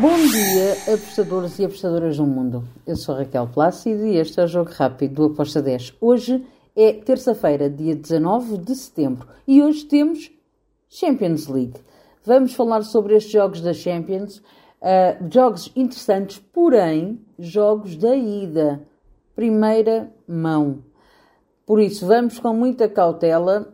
Bom dia, apostadores e apostadoras do mundo. Eu sou Raquel Plácido e este é o Jogo Rápido do Aposta 10. Hoje é terça-feira, dia 19 de setembro, e hoje temos Champions League. Vamos falar sobre estes jogos da Champions, uh, jogos interessantes, porém, jogos da ida, primeira mão. Por isso, vamos com muita cautela,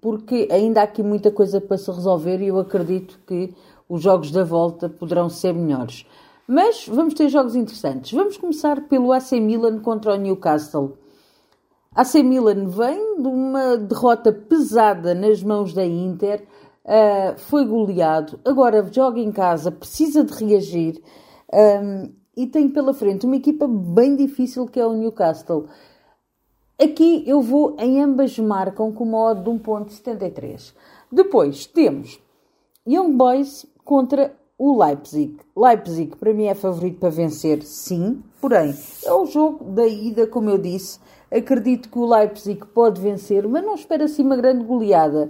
porque ainda há aqui muita coisa para se resolver e eu acredito que os jogos da volta poderão ser melhores. Mas vamos ter jogos interessantes. Vamos começar pelo AC Milan contra o Newcastle. AC Milan vem de uma derrota pesada nas mãos da Inter, uh, foi goleado, agora joga em casa, precisa de reagir um, e tem pela frente uma equipa bem difícil que é o Newcastle. Aqui eu vou em ambas marcam com uma odd de 1.73. Depois temos Young Boys contra o Leipzig. Leipzig para mim é favorito para vencer, sim, porém é o jogo da ida, como eu disse. Acredito que o Leipzig pode vencer, mas não espero assim uma grande goleada.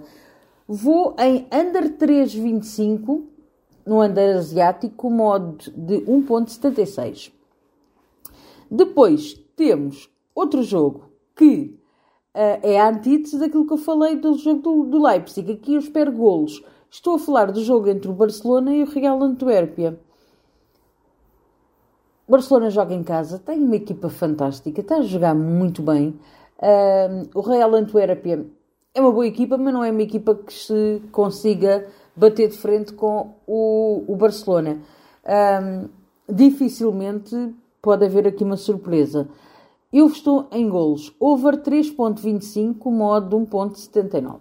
Vou em under 3,25 no under asiático modo de 1,76. Depois temos outro jogo que uh, é a antítese daquilo que eu falei do jogo do, do Leipzig. Aqui eu espero golos. Estou a falar do jogo entre o Barcelona e o Real Antuérpia. O Barcelona joga em casa, tem uma equipa fantástica, está a jogar muito bem. Uh, o Real Antuérpia é uma boa equipa, mas não é uma equipa que se consiga bater de frente com o, o Barcelona. Uh, dificilmente pode haver aqui uma surpresa. Eu estou em golos. Over 3.25, modo de 1.79.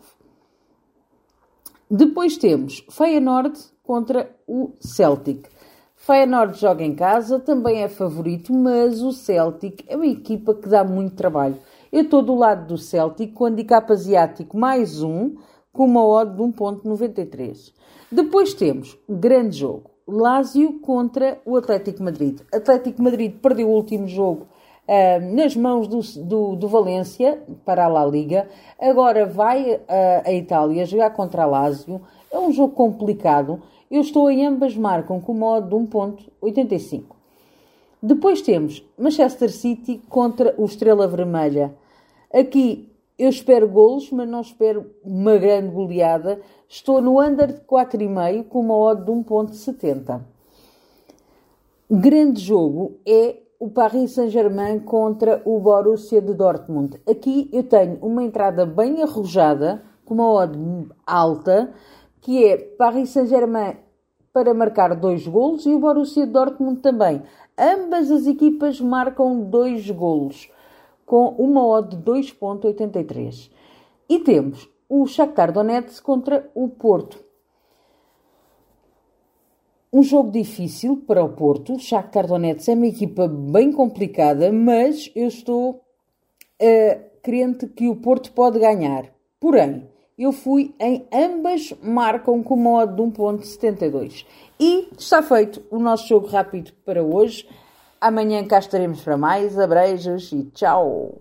Depois temos Feyenoord contra o Celtic. Feyenoord joga em casa, também é favorito, mas o Celtic é uma equipa que dá muito trabalho. Eu estou do lado do Celtic com handicap asiático mais um, com uma odd de 1.93. Depois temos grande jogo. Lazio contra o Atlético Madrid. Atlético Madrid perdeu o último jogo uh, nas mãos do, do, do, Valência para a La Liga. Agora vai uh, a Itália jogar contra a Lazio. É um jogo complicado. Eu estou em ambas marcam com modo de 1.85. Depois temos Manchester City contra o Estrela Vermelha. Aqui eu espero golos, mas não espero uma grande goleada. Estou no under de 4,5 com uma odd de 1.70. Grande jogo é o Paris Saint-Germain contra o Borussia de Dortmund. Aqui eu tenho uma entrada bem arrojada, com uma odd alta, que é Paris Saint-Germain para marcar dois golos e o Borussia Dortmund também. Ambas as equipas marcam dois golos, com uma odd de 2.83. E temos o Shakhtar Donetsk contra o Porto. Um jogo difícil para o Porto. O Shakhtar Donetsk é uma equipa bem complicada, mas eu estou uh, crente que o Porto pode ganhar. Porém, eu fui em ambas marcam com modo de 1.72. E está feito o nosso jogo rápido para hoje. Amanhã cá estaremos para mais. Abreijos e tchau!